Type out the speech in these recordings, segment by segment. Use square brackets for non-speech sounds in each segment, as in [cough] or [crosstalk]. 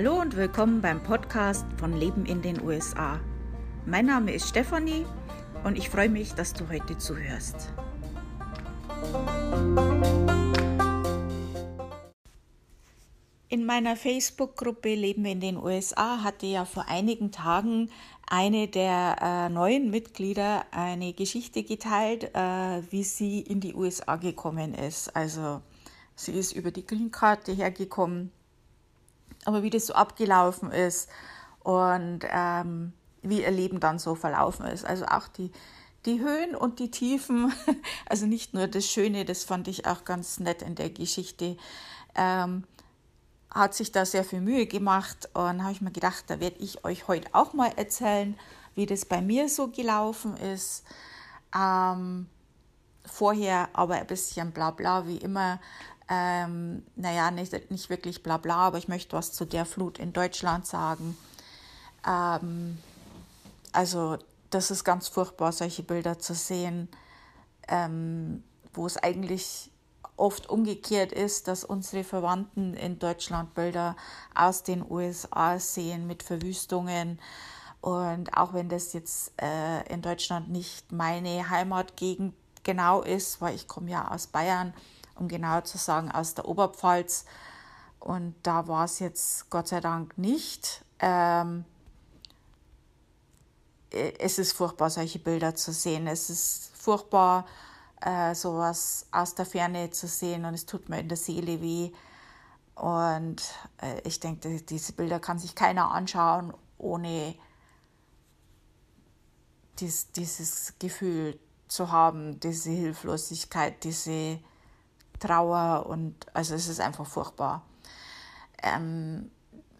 Hallo und willkommen beim Podcast von Leben in den USA. Mein Name ist Stefanie und ich freue mich, dass du heute zuhörst. In meiner Facebook-Gruppe Leben in den USA hatte ja vor einigen Tagen eine der äh, neuen Mitglieder eine Geschichte geteilt, äh, wie sie in die USA gekommen ist. Also sie ist über die Green Card hergekommen, aber wie das so abgelaufen ist und ähm, wie ihr Leben dann so verlaufen ist. Also auch die, die Höhen und die Tiefen, [laughs] also nicht nur das Schöne, das fand ich auch ganz nett in der Geschichte. Ähm, hat sich da sehr viel Mühe gemacht und habe ich mir gedacht, da werde ich euch heute auch mal erzählen, wie das bei mir so gelaufen ist. Ähm, vorher aber ein bisschen bla bla wie immer. Ähm, naja, nicht, nicht wirklich bla bla, aber ich möchte was zu der Flut in Deutschland sagen. Ähm, also das ist ganz furchtbar, solche Bilder zu sehen, ähm, wo es eigentlich oft umgekehrt ist, dass unsere Verwandten in Deutschland Bilder aus den USA sehen mit Verwüstungen. Und auch wenn das jetzt äh, in Deutschland nicht meine Heimatgegend genau ist, weil ich komme ja aus Bayern, um genau zu sagen, aus der Oberpfalz. Und da war es jetzt Gott sei Dank nicht. Ähm, äh, es ist furchtbar, solche Bilder zu sehen. Es ist furchtbar, äh, sowas aus der Ferne zu sehen und es tut mir in der Seele weh. Und äh, ich denke, diese Bilder kann sich keiner anschauen, ohne dies, dieses Gefühl zu haben, diese Hilflosigkeit, diese Trauer und also es ist einfach furchtbar. Ähm,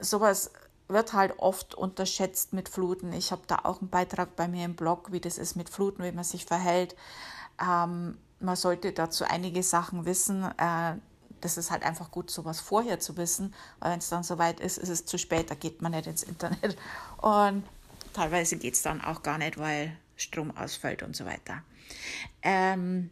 sowas wird halt oft unterschätzt mit Fluten. Ich habe da auch einen Beitrag bei mir im Blog, wie das ist mit Fluten, wie man sich verhält. Ähm, man sollte dazu einige Sachen wissen. Äh, das ist halt einfach gut, sowas vorher zu wissen, weil wenn es dann soweit ist, ist es zu spät, da geht man nicht ins Internet. Und teilweise geht es dann auch gar nicht, weil Strom ausfällt und so weiter. Ähm,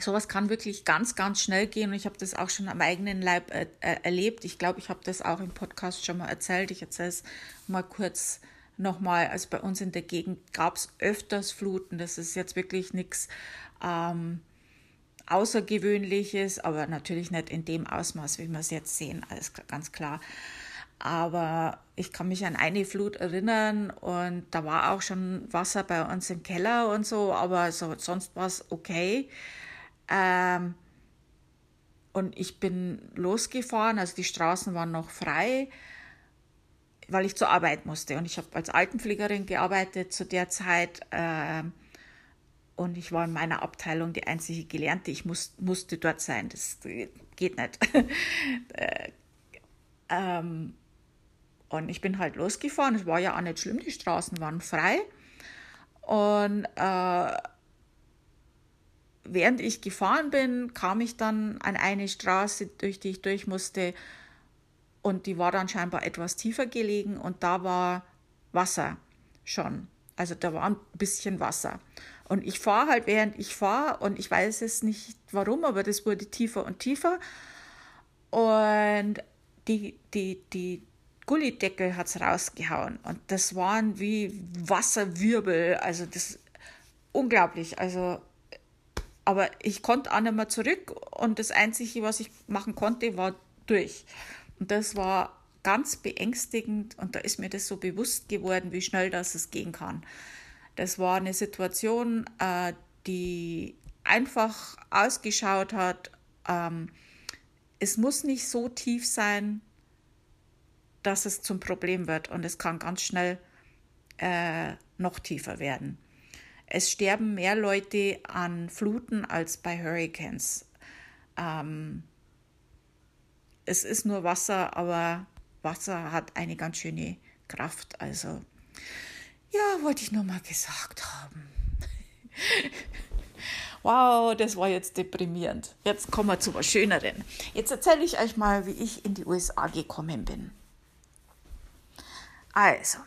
sowas kann wirklich ganz, ganz schnell gehen und ich habe das auch schon am eigenen Leib äh, äh erlebt. Ich glaube, ich habe das auch im Podcast schon mal erzählt. Ich erzähle es mal kurz nochmal, also bei uns in der Gegend gab es öfters Fluten. Das ist jetzt wirklich nichts ähm, Außergewöhnliches, aber natürlich nicht in dem Ausmaß, wie wir es jetzt sehen, alles ganz klar. Aber ich kann mich an eine Flut erinnern und da war auch schon Wasser bei uns im Keller und so, aber so, sonst war es okay. Ähm, und ich bin losgefahren, also die Straßen waren noch frei weil ich zur Arbeit musste. Und ich habe als Altenpflegerin gearbeitet zu der Zeit. Äh, und ich war in meiner Abteilung die einzige Gelernte. Ich muss, musste dort sein. Das geht nicht. [laughs] äh, ähm, und ich bin halt losgefahren. Es war ja auch nicht schlimm. Die Straßen waren frei. Und äh, während ich gefahren bin, kam ich dann an eine Straße, durch die ich durch musste und die war dann scheinbar etwas tiefer gelegen und da war Wasser schon. Also da war ein bisschen Wasser. Und ich fahre halt, während ich fahre, und ich weiß es nicht warum, aber das wurde tiefer und tiefer. Und die, die, die Gullideckel hat es rausgehauen. Und das waren wie Wasserwirbel. Also das ist unglaublich. Also, aber ich konnte auch nicht mehr zurück. Und das Einzige, was ich machen konnte, war durch. Und das war ganz beängstigend und da ist mir das so bewusst geworden, wie schnell das es gehen kann. Das war eine Situation, äh, die einfach ausgeschaut hat, ähm, es muss nicht so tief sein, dass es zum Problem wird und es kann ganz schnell äh, noch tiefer werden. Es sterben mehr Leute an Fluten als bei Hurricanes. Ähm, es ist nur Wasser, aber Wasser hat eine ganz schöne Kraft. Also, ja, wollte ich nur mal gesagt haben. [laughs] wow, das war jetzt deprimierend. Jetzt kommen wir zu was Schöneren. Jetzt erzähle ich euch mal, wie ich in die USA gekommen bin. Also,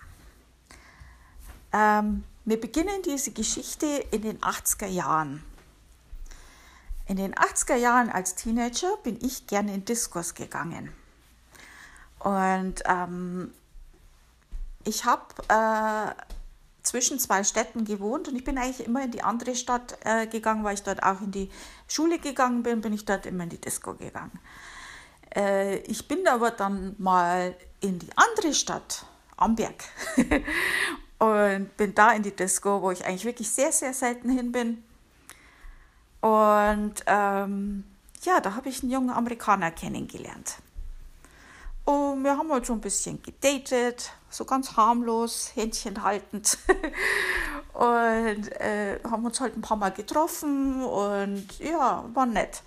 ähm, wir beginnen diese Geschichte in den 80er Jahren. In den 80er Jahren als Teenager bin ich gerne in Diskurs gegangen. Und ähm, ich habe äh, zwischen zwei Städten gewohnt und ich bin eigentlich immer in die andere Stadt äh, gegangen, weil ich dort auch in die Schule gegangen bin, bin ich dort immer in die Disco gegangen. Äh, ich bin aber dann mal in die andere Stadt, Amberg, [laughs] und bin da in die Disco, wo ich eigentlich wirklich sehr, sehr selten hin bin. Und ähm, ja, da habe ich einen jungen Amerikaner kennengelernt. Und wir haben halt so ein bisschen gedatet, so ganz harmlos, Händchen haltend. [laughs] und äh, haben uns halt ein paar Mal getroffen und ja, war nett.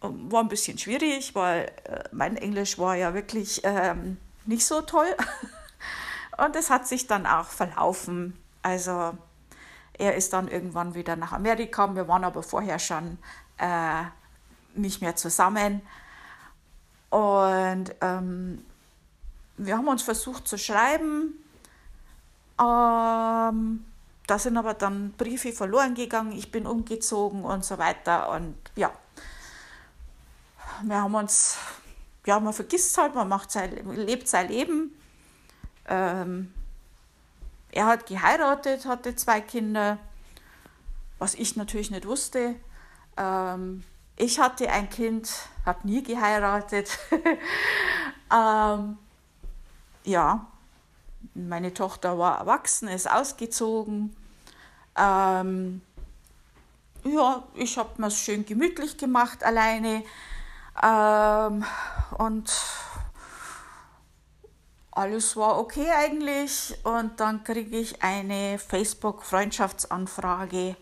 War ein bisschen schwierig, weil äh, mein Englisch war ja wirklich ähm, nicht so toll. [laughs] und es hat sich dann auch verlaufen. Also er ist dann irgendwann wieder nach Amerika. Wir waren aber vorher schon äh, nicht mehr zusammen. Und ähm, wir haben uns versucht zu schreiben. Ähm, da sind aber dann Briefe verloren gegangen. Ich bin umgezogen und so weiter. Und ja, wir haben uns, ja, man vergisst halt, man macht sein, lebt sein Leben. Ähm, er hat geheiratet, hatte zwei Kinder, was ich natürlich nicht wusste. Ähm, ich hatte ein Kind, habe nie geheiratet. [laughs] ähm, ja, meine Tochter war erwachsen, ist ausgezogen. Ähm, ja, ich habe mir es schön gemütlich gemacht alleine. Ähm, und alles war okay eigentlich. Und dann kriege ich eine Facebook-Freundschaftsanfrage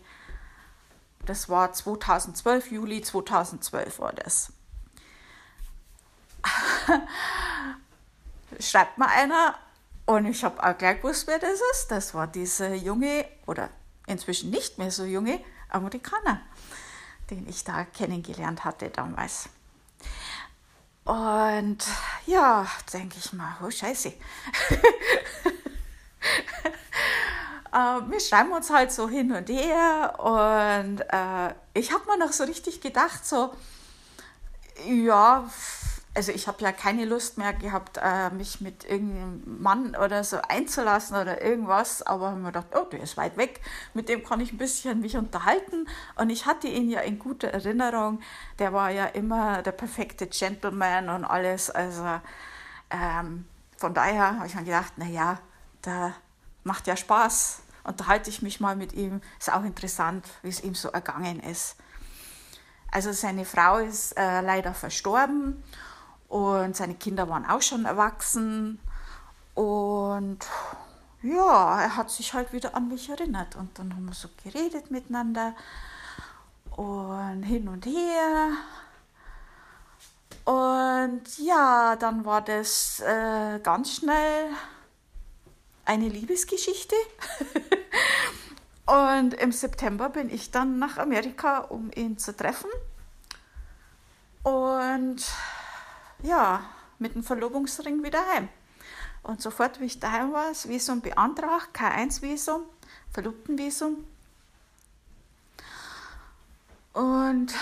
das war 2012, Juli 2012 war das. [laughs] Schreibt mal einer und ich habe auch gleich gewusst, wer das ist. Das war dieser junge oder inzwischen nicht mehr so junge Amerikaner, den ich da kennengelernt hatte damals. Und ja, denke ich mal, oh Scheiße. [laughs] Äh, wir schreiben uns halt so hin und her und äh, ich habe mir noch so richtig gedacht, so, ja, also ich habe ja keine Lust mehr gehabt, äh, mich mit irgendeinem Mann oder so einzulassen oder irgendwas, aber habe mir gedacht, oh, der ist weit weg, mit dem kann ich ein bisschen mich unterhalten und ich hatte ihn ja in guter Erinnerung, der war ja immer der perfekte Gentleman und alles, also ähm, von daher habe ich mir gedacht, naja, da macht ja Spaß. Unterhalte ich mich mal mit ihm. Ist auch interessant, wie es ihm so ergangen ist. Also seine Frau ist äh, leider verstorben und seine Kinder waren auch schon erwachsen. Und ja, er hat sich halt wieder an mich erinnert. Und dann haben wir so geredet miteinander und hin und her. Und ja, dann war das äh, ganz schnell eine Liebesgeschichte. [laughs] und im September bin ich dann nach Amerika, um ihn zu treffen. Und ja, mit dem Verlobungsring wieder heim. Und sofort, wie ich daheim war, das Visum beantragt, K1-Visum, Verlobtenvisum. Und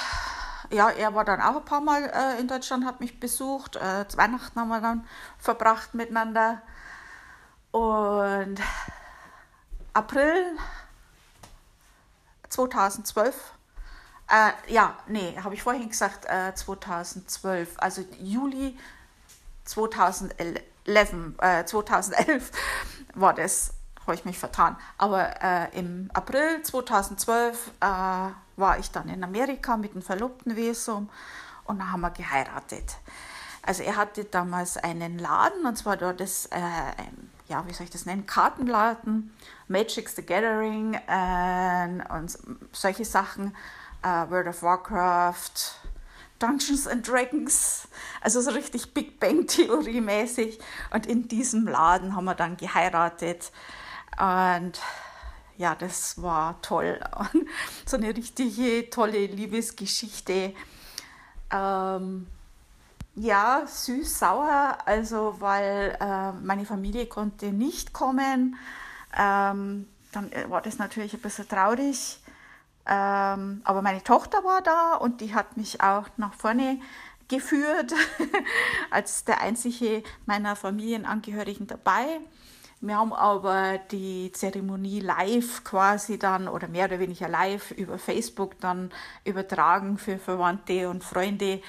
ja, er war dann auch ein paar Mal äh, in Deutschland, hat mich besucht. Äh, Weihnachten haben wir dann verbracht miteinander. Und April 2012, äh, ja, nee, habe ich vorhin gesagt, äh, 2012, also Juli 2011, äh, 2011 [laughs] war das, habe ich mich vertan. Aber äh, im April 2012 äh, war ich dann in Amerika mit einem Verlobtenvisum und dann haben wir geheiratet. Also er hatte damals einen Laden und zwar dort das äh, ja, wie soll ich das nennen, Kartenladen, Magic's the Gathering und solche Sachen, äh, World of Warcraft, Dungeons and Dragons, also so richtig Big Bang Theorie mäßig. Und in diesem Laden haben wir dann geheiratet und ja, das war toll. [laughs] so eine richtige tolle Liebesgeschichte. Ähm, ja, süß-sauer, also weil äh, meine Familie konnte nicht kommen. Ähm, dann äh, war das natürlich ein bisschen traurig. Ähm, aber meine Tochter war da und die hat mich auch nach vorne geführt, [laughs] als der einzige meiner Familienangehörigen dabei. Wir haben aber die Zeremonie live quasi dann oder mehr oder weniger live über Facebook dann übertragen für Verwandte und Freunde.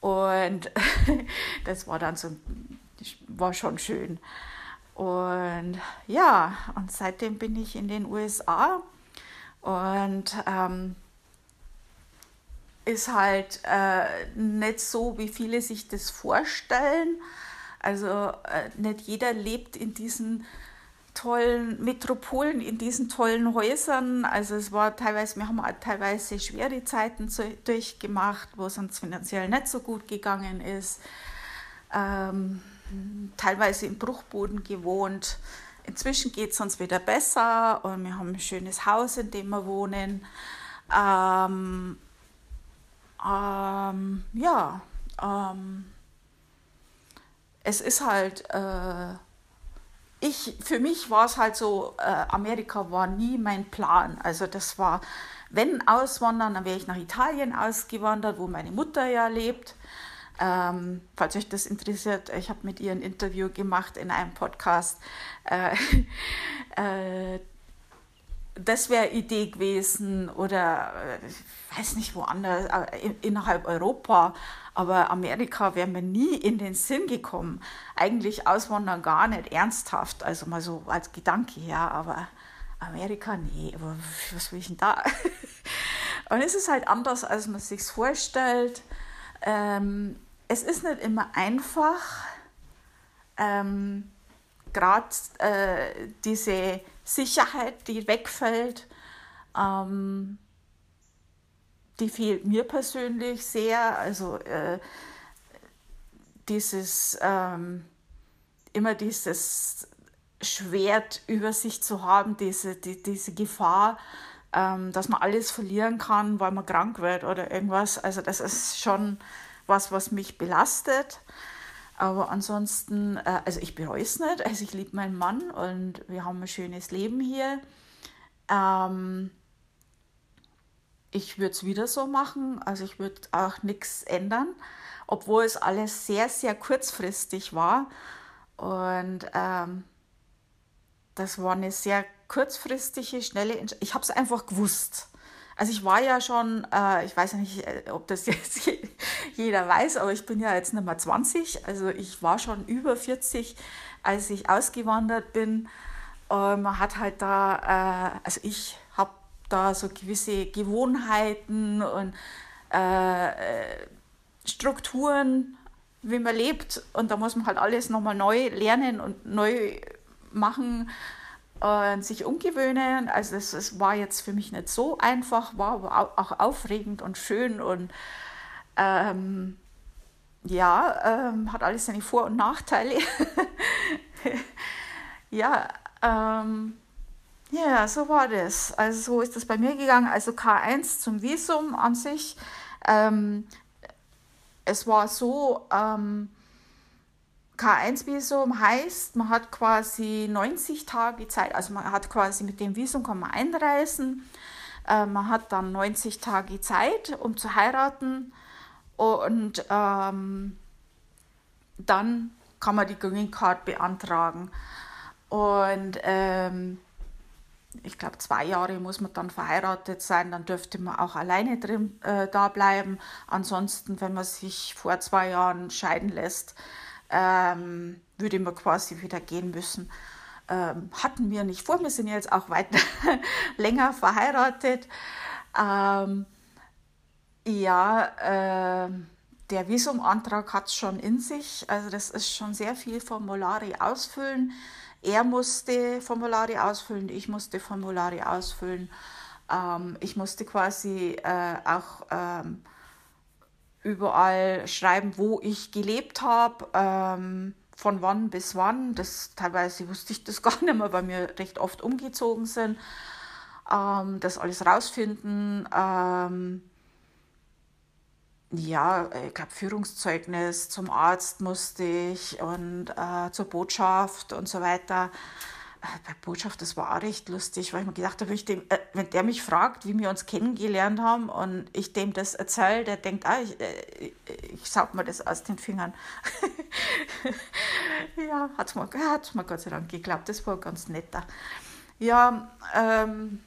Und [laughs] das war dann so, war schon schön. Und ja, und seitdem bin ich in den USA und ähm, ist halt äh, nicht so, wie viele sich das vorstellen. Also äh, nicht jeder lebt in diesen tollen Metropolen, in diesen tollen Häusern. Also es war teilweise, wir haben auch teilweise schwere Zeiten zu, durchgemacht, wo es uns finanziell nicht so gut gegangen ist. Ähm, teilweise im Bruchboden gewohnt. Inzwischen geht es uns wieder besser und wir haben ein schönes Haus, in dem wir wohnen. Ähm, ähm, ja, ähm, es ist halt, äh, ich, für mich war es halt so, äh, Amerika war nie mein Plan. Also das war, wenn auswandern, dann wäre ich nach Italien ausgewandert, wo meine Mutter ja lebt. Ähm, falls euch das interessiert, ich habe mit ihr ein Interview gemacht in einem Podcast. Äh, [laughs] äh, das wäre Idee gewesen oder äh, ich weiß nicht woanders, äh, innerhalb Europa. Aber Amerika wäre mir nie in den Sinn gekommen. Eigentlich auswandern gar nicht ernsthaft, also mal so als Gedanke her, aber Amerika, nee, aber was will ich denn da? [laughs] Und es ist halt anders, als man sich vorstellt. Ähm, es ist nicht immer einfach, ähm, gerade äh, diese Sicherheit, die wegfällt. Ähm, die fehlt mir persönlich sehr. Also äh, dieses ähm, immer dieses Schwert über sich zu haben, diese, die, diese Gefahr, ähm, dass man alles verlieren kann, weil man krank wird oder irgendwas. Also das ist schon was, was mich belastet. Aber ansonsten, äh, also ich bereue es nicht. Also ich liebe meinen Mann und wir haben ein schönes Leben hier. Ähm, ich würde es wieder so machen. Also ich würde auch nichts ändern, obwohl es alles sehr, sehr kurzfristig war. Und ähm, das war eine sehr kurzfristige, schnelle Entscheidung. Ich habe es einfach gewusst. Also ich war ja schon, äh, ich weiß nicht, äh, ob das [laughs] jetzt jeder weiß, aber ich bin ja jetzt nicht mehr 20. Also ich war schon über 40, als ich ausgewandert bin. Und man hat halt da, äh, also ich habe da so gewisse Gewohnheiten und äh, Strukturen, wie man lebt. Und da muss man halt alles nochmal neu lernen und neu machen und sich umgewöhnen. Also es, war jetzt für mich nicht so einfach, war aber auch aufregend und schön und ähm, ja, ähm, hat alles seine Vor- und Nachteile. [laughs] ja, ähm, ja, so war das. Also so ist das bei mir gegangen. Also K1 zum Visum an sich. Ähm, es war so, ähm, K1-Visum heißt, man hat quasi 90 Tage Zeit, also man hat quasi mit dem Visum kann man einreisen. Äh, man hat dann 90 Tage Zeit, um zu heiraten und ähm, dann kann man die Green Card beantragen. Und ähm, ich glaube, zwei Jahre muss man dann verheiratet sein, dann dürfte man auch alleine drin äh, da bleiben. Ansonsten, wenn man sich vor zwei Jahren scheiden lässt, ähm, würde man quasi wieder gehen müssen. Ähm, hatten wir nicht vor, wir sind jetzt auch weiter [laughs] länger verheiratet. Ähm, ja, äh, der Visumantrag hat es schon in sich, also das ist schon sehr viel Formulare ausfüllen. Er musste Formulare ausfüllen, ich musste Formulare ausfüllen. Ähm, ich musste quasi äh, auch ähm, überall schreiben, wo ich gelebt habe, ähm, von wann bis wann. Das teilweise wusste ich das [laughs] gar nicht mehr, weil wir recht oft umgezogen sind. Ähm, das alles rausfinden. Ähm, ja, ich glaube, Führungszeugnis zum Arzt musste ich und äh, zur Botschaft und so weiter. Bei Botschaft, das war auch recht lustig, weil ich mir gedacht habe, dem, äh, wenn der mich fragt, wie wir uns kennengelernt haben und ich dem das erzähle, der denkt, ah, ich, äh, ich saug mir das aus den Fingern. [laughs] ja, hat es mir, mir Gott sei Dank geklappt, das war ganz netter. Ja, ähm,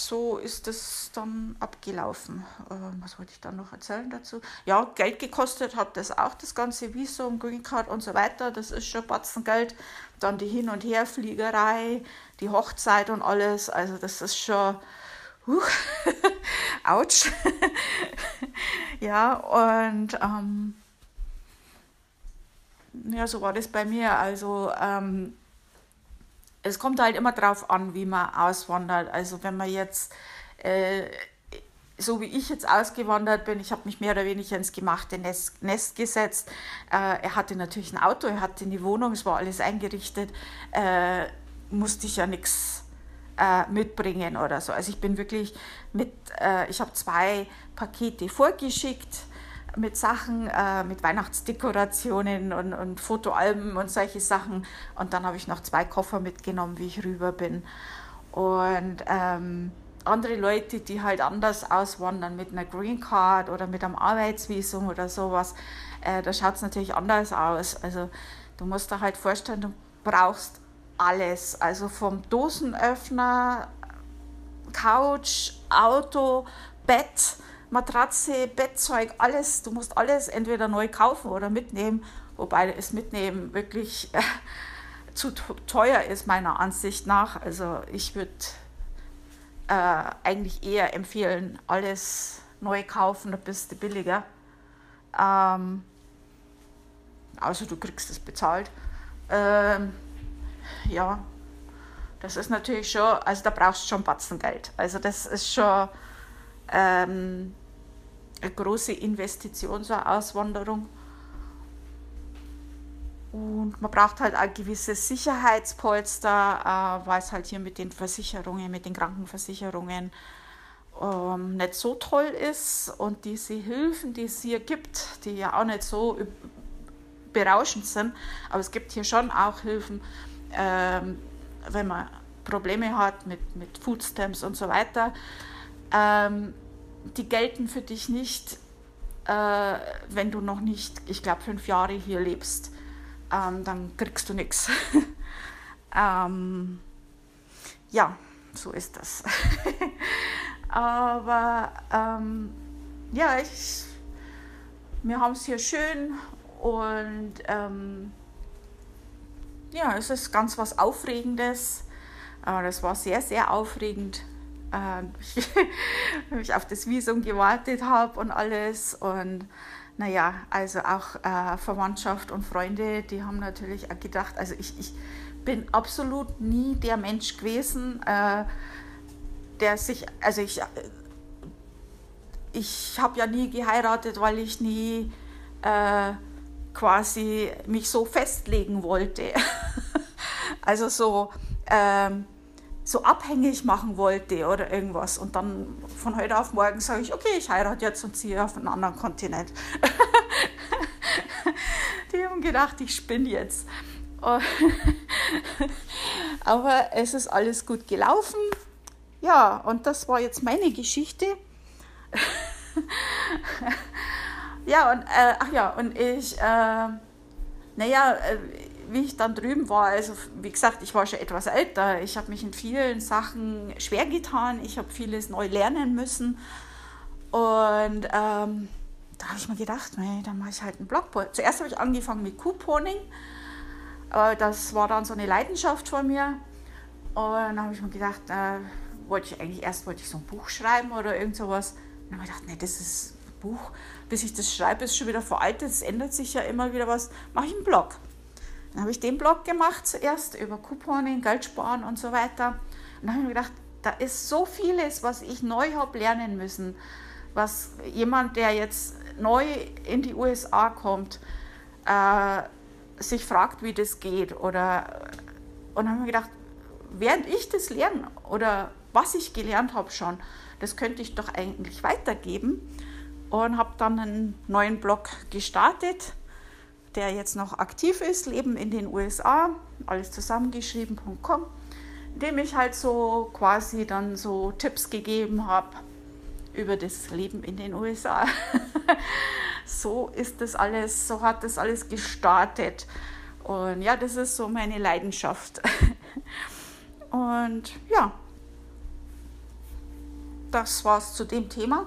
so ist es dann abgelaufen. Ähm, was wollte ich dann noch erzählen dazu? Ja, Geld gekostet hat das auch, das ganze Visum, Green Card und so weiter. Das ist schon Batzengeld. Dann die Hin- und Herfliegerei, die Hochzeit und alles. Also das ist schon... Uh, Autsch. [laughs] [laughs] ja, und ähm, ja, so war das bei mir. Also ähm, es kommt halt immer darauf an, wie man auswandert. Also wenn man jetzt, äh, so wie ich jetzt ausgewandert bin, ich habe mich mehr oder weniger ins gemachte Nest, Nest gesetzt. Äh, er hatte natürlich ein Auto, er hatte eine Wohnung, es war alles eingerichtet, äh, musste ich ja nichts äh, mitbringen oder so. Also ich bin wirklich mit, äh, ich habe zwei Pakete vorgeschickt mit Sachen, äh, mit Weihnachtsdekorationen und, und Fotoalben und solche Sachen. Und dann habe ich noch zwei Koffer mitgenommen, wie ich rüber bin. Und ähm, andere Leute, die halt anders auswandern mit einer Green Card oder mit einem Arbeitsvisum oder sowas, äh, da schaut es natürlich anders aus. Also du musst dir halt vorstellen, du brauchst alles. Also vom Dosenöffner, Couch, Auto, Bett, Matratze, Bettzeug, alles. Du musst alles entweder neu kaufen oder mitnehmen, wobei das Mitnehmen wirklich äh, zu teuer ist, meiner Ansicht nach. Also ich würde äh, eigentlich eher empfehlen, alles neu kaufen, da bist du billiger. Ähm, also du kriegst es bezahlt. Ähm, ja, das ist natürlich schon, also da brauchst du schon Batzengeld. Also das ist schon ähm, eine große Investition, so eine Auswanderung. Und man braucht halt ein gewisses Sicherheitspolster, äh, weil es halt hier mit den Versicherungen, mit den Krankenversicherungen ähm, nicht so toll ist. Und diese Hilfen, die es hier gibt, die ja auch nicht so berauschend sind, aber es gibt hier schon auch Hilfen, ähm, wenn man Probleme hat mit, mit Foodstamps und so weiter ähm, die gelten für dich nicht, äh, wenn du noch nicht, ich glaube, fünf Jahre hier lebst. Ähm, dann kriegst du nichts. [laughs] ähm, ja, so ist das. [laughs] Aber ähm, ja, ich, wir haben es hier schön und ähm, ja, es ist ganz was Aufregendes. Das war sehr, sehr aufregend [laughs] äh, ich auf das Visum gewartet habe und alles. Und naja, also auch äh, Verwandtschaft und Freunde, die haben natürlich auch gedacht, also ich, ich bin absolut nie der Mensch gewesen, äh, der sich, also ich, ich habe ja nie geheiratet, weil ich nie äh, quasi mich so festlegen wollte. [laughs] also so, ähm, so abhängig machen wollte oder irgendwas. Und dann von heute auf morgen sage ich, okay, ich heirate jetzt und ziehe auf einen anderen Kontinent. [laughs] Die haben gedacht, ich spinne jetzt. [laughs] Aber es ist alles gut gelaufen. Ja, und das war jetzt meine Geschichte. [laughs] ja, und äh, ach ja, und ich, äh, naja, äh, wie ich dann drüben war, also wie gesagt, ich war schon etwas älter, ich habe mich in vielen Sachen schwer getan, ich habe vieles neu lernen müssen. Und ähm, da habe ich mir gedacht, nee, dann mache ich halt einen Blog. Zuerst habe ich angefangen mit Couponing, äh, das war dann so eine Leidenschaft von mir. Und dann habe ich mir gedacht, äh, wollte ich eigentlich erst wollte ich so ein Buch schreiben oder irgend sowas. Dann habe ich gedacht, nee, das ist Buch, bis ich das schreibe, ist schon wieder veraltet, es ändert sich ja immer wieder was, mache ich einen Blog. Dann habe ich den Blog gemacht zuerst über Couponing, Geld sparen und so weiter. Und dann habe ich mir gedacht, da ist so vieles, was ich neu habe lernen müssen, was jemand, der jetzt neu in die USA kommt, äh, sich fragt, wie das geht. Oder, und habe mir gedacht, während ich das lerne oder was ich gelernt habe schon, das könnte ich doch eigentlich weitergeben. Und habe dann einen neuen Blog gestartet der jetzt noch aktiv ist, leben in den USA. alles zusammengeschrieben.com, in dem ich halt so quasi dann so Tipps gegeben habe über das Leben in den USA. [laughs] so ist das alles, so hat das alles gestartet. Und ja, das ist so meine Leidenschaft. [laughs] Und ja, das war's zu dem Thema.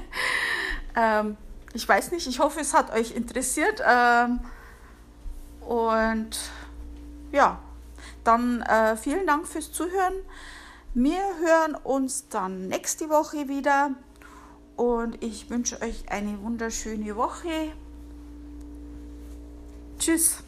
[laughs] ähm, ich weiß nicht, ich hoffe, es hat euch interessiert. Ähm, und ja, dann äh, vielen Dank fürs Zuhören. Wir hören uns dann nächste Woche wieder und ich wünsche euch eine wunderschöne Woche. Tschüss.